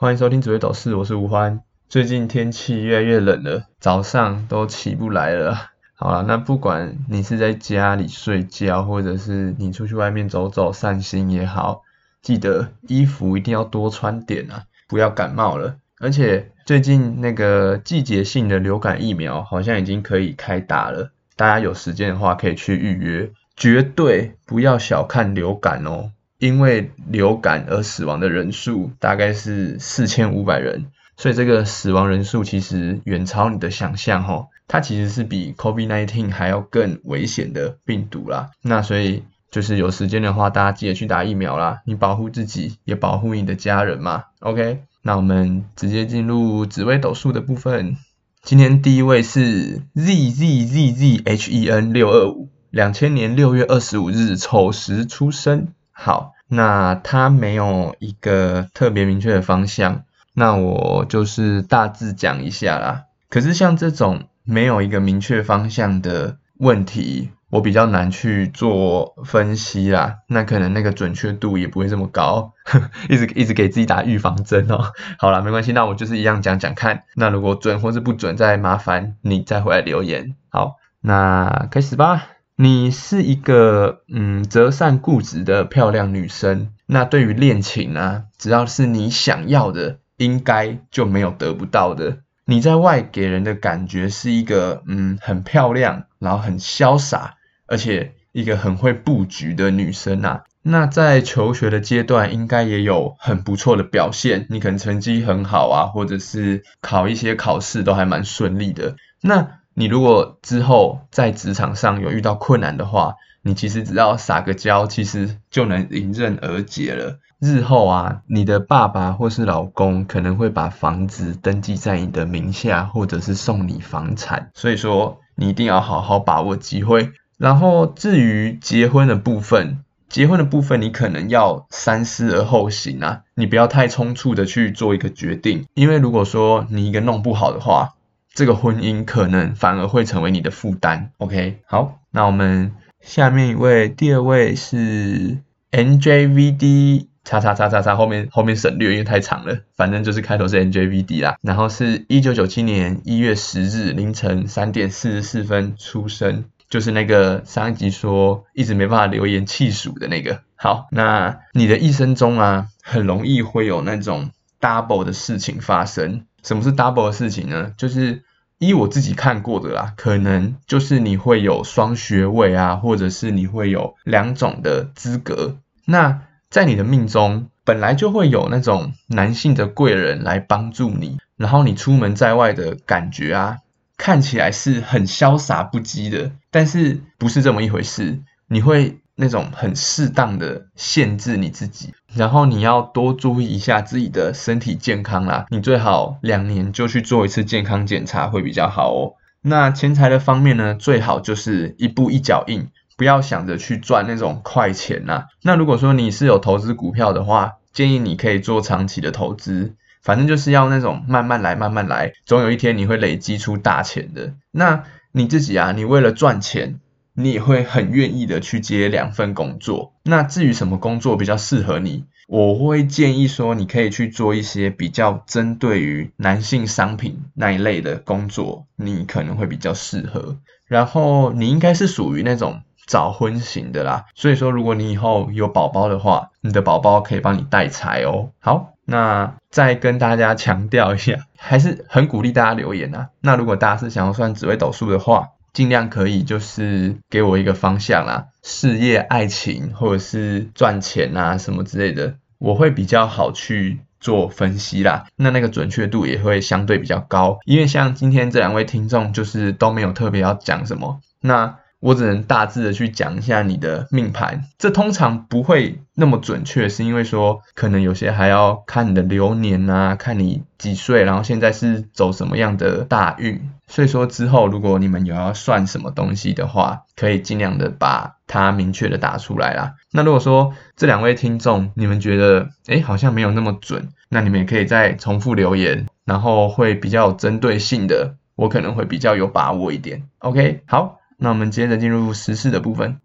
欢迎收听紫微斗士，我是吴欢。最近天气越来越冷了，早上都起不来了。好了，那不管你是在家里睡觉，或者是你出去外面走走散心也好，记得衣服一定要多穿点啊，不要感冒了。而且最近那个季节性的流感疫苗好像已经可以开打了，大家有时间的话可以去预约。绝对不要小看流感哦，因为流感而死亡的人数大概是四千五百人。所以这个死亡人数其实远超你的想象哈，它其实是比 COVID-19 还要更危险的病毒啦。那所以就是有时间的话，大家记得去打疫苗啦，你保护自己，也保护你的家人嘛。OK，那我们直接进入紫微斗数的部分。今天第一位是 Z Z Z Z H E N 六二五，两千年六月二十五日丑时出生。好，那他没有一个特别明确的方向。那我就是大致讲一下啦。可是像这种没有一个明确方向的问题，我比较难去做分析啦。那可能那个准确度也不会这么高，一直一直给自己打预防针哦。好了，没关系，那我就是一样讲讲看。那如果准或是不准，再麻烦你再回来留言。好，那开始吧。你是一个嗯择善固执的漂亮女生。那对于恋情啊，只要是你想要的。应该就没有得不到的。你在外给人的感觉是一个嗯很漂亮，然后很潇洒，而且一个很会布局的女生啊。那在求学的阶段，应该也有很不错的表现。你可能成绩很好啊，或者是考一些考试都还蛮顺利的。那你如果之后在职场上有遇到困难的话，你其实只要撒个娇，其实就能迎刃而解了。日后啊，你的爸爸或是老公可能会把房子登记在你的名下，或者是送你房产，所以说你一定要好好把握机会。然后至于结婚的部分，结婚的部分你可能要三思而后行啊，你不要太匆促的去做一个决定，因为如果说你一个弄不好的话，这个婚姻可能反而会成为你的负担。OK，好，那我们下面一位，第二位是 NJVD。叉叉叉叉叉后面后面省略，因为太长了。反正就是开头是 NJVD 啦，然后是一九九七年一月十日凌晨三点四十四分出生，就是那个上一集说一直没办法留言气数的那个。好，那你的一生中啊，很容易会有那种 double 的事情发生。什么是 double 的事情呢？就是依我自己看过的啦，可能就是你会有双学位啊，或者是你会有两种的资格。那在你的命中本来就会有那种男性的贵人来帮助你，然后你出门在外的感觉啊，看起来是很潇洒不羁的，但是不是这么一回事。你会那种很适当的限制你自己，然后你要多注意一下自己的身体健康啦。你最好两年就去做一次健康检查会比较好哦。那钱财的方面呢，最好就是一步一脚印。不要想着去赚那种快钱呐。那如果说你是有投资股票的话，建议你可以做长期的投资，反正就是要那种慢慢来，慢慢来，总有一天你会累积出大钱的。那你自己啊，你为了赚钱，你也会很愿意的去接两份工作。那至于什么工作比较适合你，我会建议说，你可以去做一些比较针对于男性商品那一类的工作，你可能会比较适合。然后你应该是属于那种。早婚型的啦，所以说如果你以后有宝宝的话，你的宝宝可以帮你带财哦。好，那再跟大家强调一下，还是很鼓励大家留言啊。那如果大家是想要算紫微斗数的话，尽量可以就是给我一个方向啦，事业、爱情或者是赚钱啊什么之类的，我会比较好去做分析啦。那那个准确度也会相对比较高，因为像今天这两位听众就是都没有特别要讲什么，那。我只能大致的去讲一下你的命盘，这通常不会那么准确，是因为说可能有些还要看你的流年啊，看你几岁，然后现在是走什么样的大运，所以说之后如果你们有要算什么东西的话，可以尽量的把它明确的打出来啦。那如果说这两位听众你们觉得哎好像没有那么准，那你们也可以再重复留言，然后会比较有针对性的，我可能会比较有把握一点。OK，好。那我们接着进入时事的部分。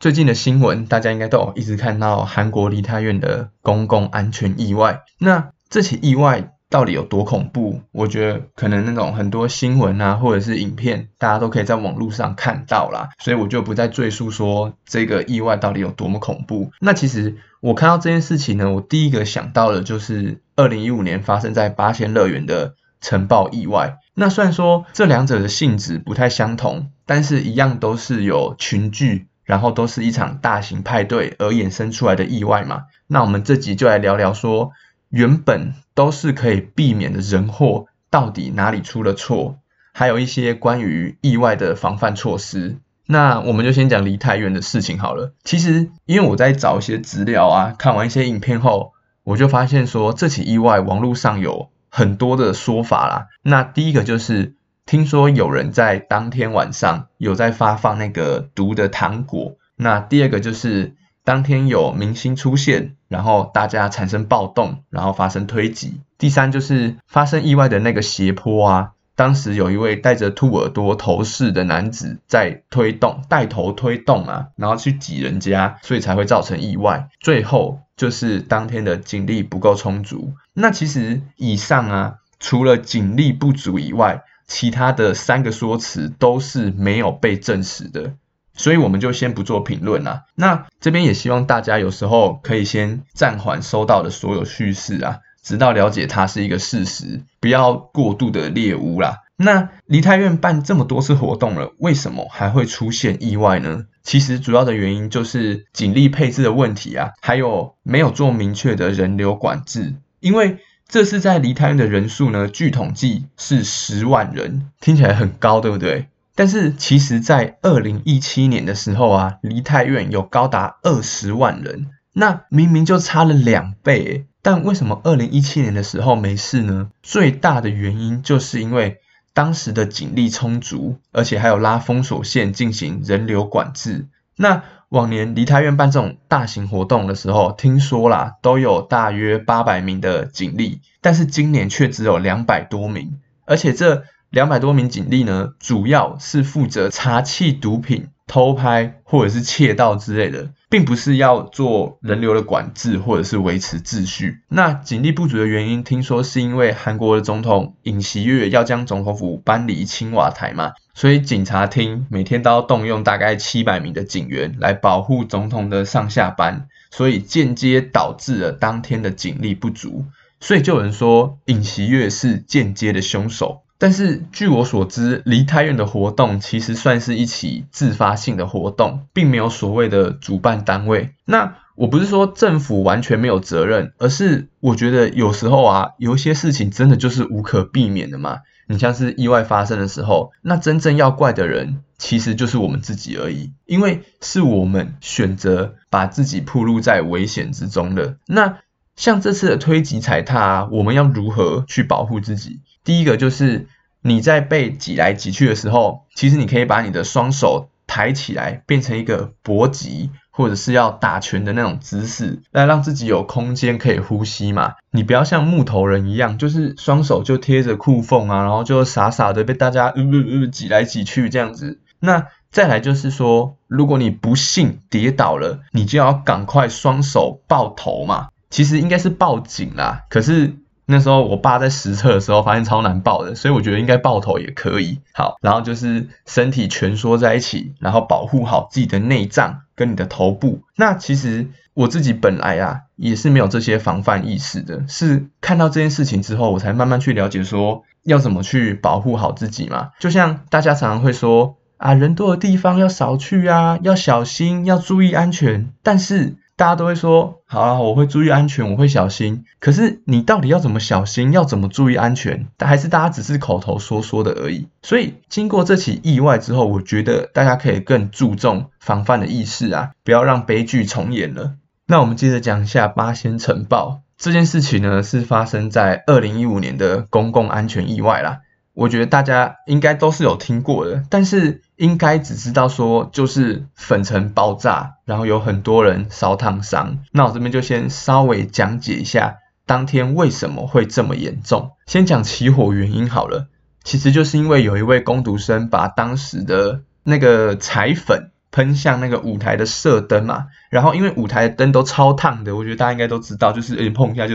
最近的新闻，大家应该都有一直看到韩国梨泰院的公共安全意外。那这起意外到底有多恐怖？我觉得可能那种很多新闻啊，或者是影片，大家都可以在网络上看到啦，所以我就不再赘述说这个意外到底有多么恐怖。那其实我看到这件事情呢，我第一个想到的就是二零一五年发生在八仙乐园的尘爆意外。那虽然说这两者的性质不太相同，但是一样都是有群聚。然后都是一场大型派对而衍生出来的意外嘛？那我们这集就来聊聊说，原本都是可以避免的人祸，到底哪里出了错？还有一些关于意外的防范措施。那我们就先讲梨泰院的事情好了。其实因为我在找一些资料啊，看完一些影片后，我就发现说这起意外网络上有很多的说法啦。那第一个就是。听说有人在当天晚上有在发放那个毒的糖果。那第二个就是当天有明星出现，然后大家产生暴动，然后发生推挤。第三就是发生意外的那个斜坡啊，当时有一位戴着兔耳朵头饰的男子在推动，带头推动啊，然后去挤人家，所以才会造成意外。最后就是当天的警力不够充足。那其实以上啊，除了警力不足以外，其他的三个说辞都是没有被证实的，所以我们就先不做评论啦。那这边也希望大家有时候可以先暂缓收到的所有叙事啊，直到了解它是一个事实，不要过度的猎污啦。那梨泰院办这么多次活动了，为什么还会出现意外呢？其实主要的原因就是警力配置的问题啊，还有没有做明确的人流管制，因为。这是在梨泰院的人数呢，据统计是十万人，听起来很高，对不对？但是其实，在二零一七年的时候啊，梨泰院有高达二十万人，那明明就差了两倍，但为什么二零一七年的时候没事呢？最大的原因就是因为当时的警力充足，而且还有拉封锁线进行人流管制。那往年梨泰院办这种大型活动的时候，听说啦都有大约八百名的警力，但是今年却只有两百多名，而且这两百多名警力呢，主要是负责查缉毒品。偷拍或者是窃盗之类的，并不是要做人流的管制或者是维持秩序。那警力不足的原因，听说是因为韩国的总统尹锡悦要将总统府搬离青瓦台嘛，所以警察厅每天都要动用大概七百名的警员来保护总统的上下班，所以间接导致了当天的警力不足。所以就有人说尹锡悦是间接的凶手。但是据我所知，梨泰院的活动其实算是一起自发性的活动，并没有所谓的主办单位。那我不是说政府完全没有责任，而是我觉得有时候啊，有一些事情真的就是无可避免的嘛。你像是意外发生的时候，那真正要怪的人其实就是我们自己而已，因为是我们选择把自己暴露在危险之中的。那像这次的推挤踩踏，我们要如何去保护自己？第一个就是你在被挤来挤去的时候，其实你可以把你的双手抬起来，变成一个搏击或者是要打拳的那种姿势，来让自己有空间可以呼吸嘛。你不要像木头人一样，就是双手就贴着裤缝啊，然后就傻傻的被大家呃呃呃挤来挤去这样子。那再来就是说，如果你不幸跌倒了，你就要赶快双手抱头嘛。其实应该是报警啦，可是。那时候我爸在实测的时候发现超难抱的，所以我觉得应该抱头也可以。好，然后就是身体蜷缩在一起，然后保护好自己的内脏跟你的头部。那其实我自己本来啊也是没有这些防范意识的，是看到这件事情之后，我才慢慢去了解说要怎么去保护好自己嘛。就像大家常常会说啊，人多的地方要少去啊，要小心，要注意安全，但是。大家都会说，好了，我会注意安全，我会小心。可是你到底要怎么小心，要怎么注意安全？还是大家只是口头说说的而已？所以经过这起意外之后，我觉得大家可以更注重防范的意识啊，不要让悲剧重演了。那我们接着讲一下八仙城爆这件事情呢，是发生在二零一五年的公共安全意外啦。我觉得大家应该都是有听过的，但是应该只知道说就是粉尘爆炸，然后有很多人烧烫伤。那我这边就先稍微讲解一下当天为什么会这么严重。先讲起火原因好了，其实就是因为有一位攻读生把当时的那个彩粉喷向那个舞台的射灯嘛，然后因为舞台的灯都超烫的，我觉得大家应该都知道，就是有点碰一下就。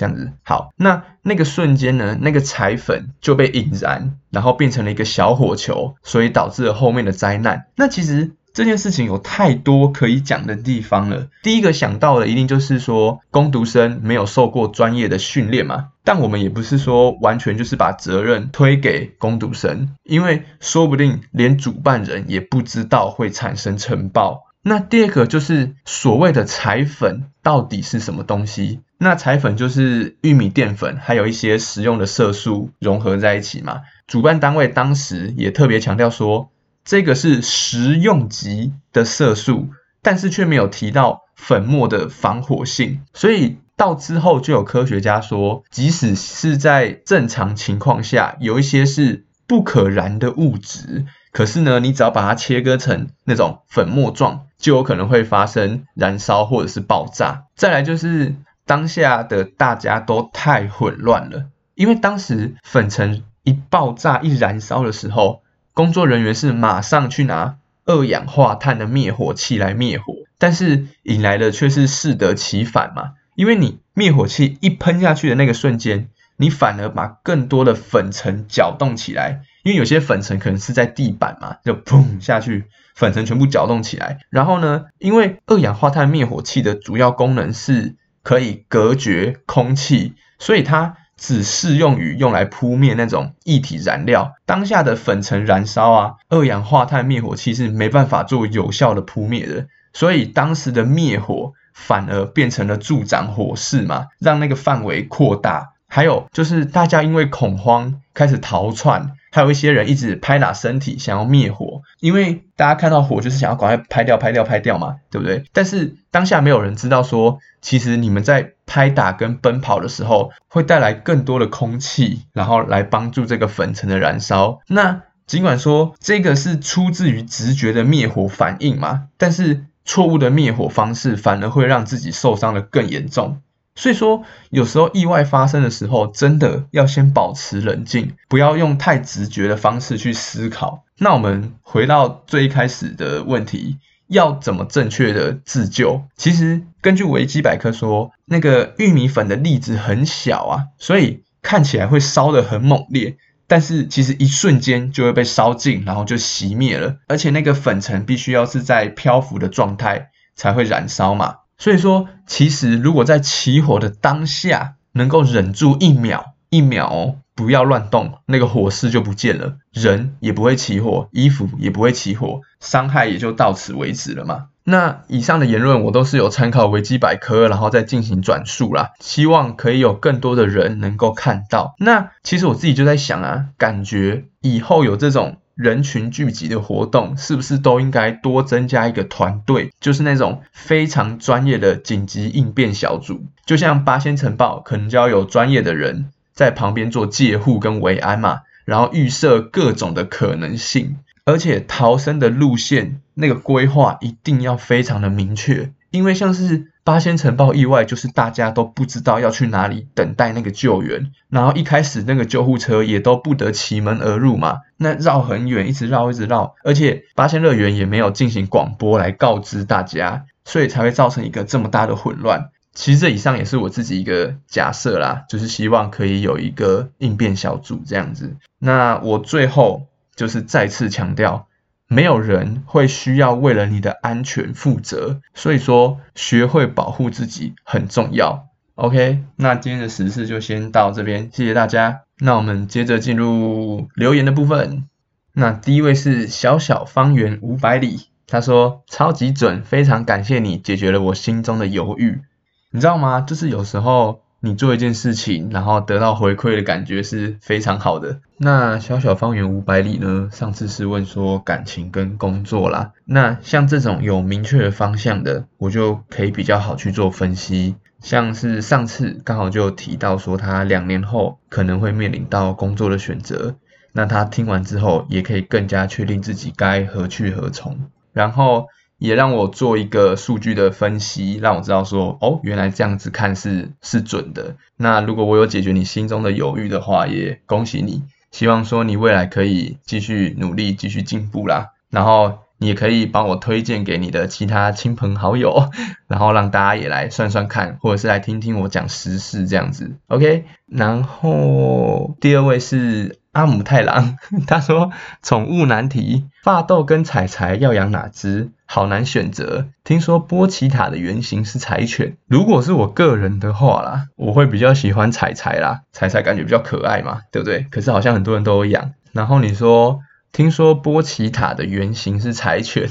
这样子。好，那那个瞬间呢，那个彩粉就被引燃，然后变成了一个小火球，所以导致了后面的灾难。那其实。这件事情有太多可以讲的地方了。第一个想到的一定就是说，攻读生没有受过专业的训练嘛。但我们也不是说完全就是把责任推给攻读生，因为说不定连主办人也不知道会产生尘爆。那第二个就是所谓的彩粉到底是什么东西？那彩粉就是玉米淀粉，还有一些食用的色素融合在一起嘛。主办单位当时也特别强调说。这个是食用级的色素，但是却没有提到粉末的防火性，所以到之后就有科学家说，即使是在正常情况下，有一些是不可燃的物质，可是呢，你只要把它切割成那种粉末状，就有可能会发生燃烧或者是爆炸。再来就是当下的大家都太混乱了，因为当时粉尘一爆炸一燃烧的时候。工作人员是马上去拿二氧化碳的灭火器来灭火，但是引来的却是适得其反嘛？因为你灭火器一喷下去的那个瞬间，你反而把更多的粉尘搅动起来，因为有些粉尘可能是在地板嘛，就砰下去，粉尘全部搅动起来。然后呢，因为二氧化碳灭火器的主要功能是可以隔绝空气，所以它。只适用于用来扑灭那种液体燃料，当下的粉尘燃烧啊，二氧化碳灭火器是没办法做有效的扑灭的，所以当时的灭火反而变成了助长火势嘛，让那个范围扩大。还有就是大家因为恐慌开始逃窜。还有一些人一直拍打身体，想要灭火，因为大家看到火就是想要赶快拍掉、拍掉、拍掉嘛，对不对？但是当下没有人知道说，其实你们在拍打跟奔跑的时候，会带来更多的空气，然后来帮助这个粉尘的燃烧。那尽管说这个是出自于直觉的灭火反应嘛，但是错误的灭火方式反而会让自己受伤的更严重。所以说，有时候意外发生的时候，真的要先保持冷静，不要用太直觉的方式去思考。那我们回到最一开始的问题，要怎么正确的自救？其实根据维基百科说，那个玉米粉的粒子很小啊，所以看起来会烧得很猛烈，但是其实一瞬间就会被烧尽，然后就熄灭了。而且那个粉尘必须要是在漂浮的状态才会燃烧嘛。所以说，其实如果在起火的当下能够忍住一秒，一秒不要乱动，那个火势就不见了，人也不会起火，衣服也不会起火，伤害也就到此为止了嘛。那以上的言论我都是有参考维基百科，然后再进行转述啦，希望可以有更多的人能够看到。那其实我自己就在想啊，感觉以后有这种。人群聚集的活动是不是都应该多增加一个团队？就是那种非常专业的紧急应变小组，就像八仙城堡，可能就要有专业的人在旁边做戒护跟维安嘛，然后预设各种的可能性，而且逃生的路线那个规划一定要非常的明确，因为像是。八仙城堡意外就是大家都不知道要去哪里等待那个救援，然后一开始那个救护车也都不得其门而入嘛，那绕很远，一直绕一直绕，而且八仙乐园也没有进行广播来告知大家，所以才会造成一个这么大的混乱。其实这以上也是我自己一个假设啦，就是希望可以有一个应变小组这样子。那我最后就是再次强调。没有人会需要为了你的安全负责，所以说学会保护自己很重要。OK，那今天的时事就先到这边，谢谢大家。那我们接着进入留言的部分。那第一位是小小方圆五百里，他说超级准，非常感谢你解决了我心中的犹豫。你知道吗？就是有时候。你做一件事情，然后得到回馈的感觉是非常好的。那小小方圆五百里呢？上次是问说感情跟工作啦。那像这种有明确的方向的，我就可以比较好去做分析。像是上次刚好就提到说他两年后可能会面临到工作的选择，那他听完之后也可以更加确定自己该何去何从。然后。也让我做一个数据的分析，让我知道说，哦，原来这样子看是是准的。那如果我有解决你心中的犹豫的话，也恭喜你。希望说你未来可以继续努力，继续进步啦。然后你也可以帮我推荐给你的其他亲朋好友，然后让大家也来算算看，或者是来听听我讲时事这样子。OK，然后第二位是阿姆太郎，他说宠物难题，发豆跟彩彩要养哪只？好难选择。听说波奇塔的原型是柴犬，如果是我个人的话啦，我会比较喜欢彩彩啦，彩彩感觉比较可爱嘛，对不对？可是好像很多人都有养。然后你说。听说波奇塔的原型是柴犬，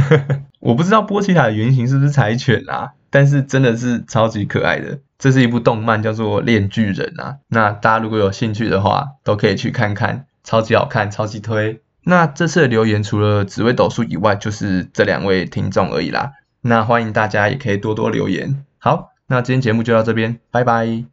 我不知道波奇塔的原型是不是柴犬啊，但是真的是超级可爱的。这是一部动漫，叫做《链锯人》啊。那大家如果有兴趣的话，都可以去看看，超级好看，超级推。那这次的留言除了紫薇斗数以外，就是这两位听众而已啦。那欢迎大家也可以多多留言。好，那今天节目就到这边，拜拜。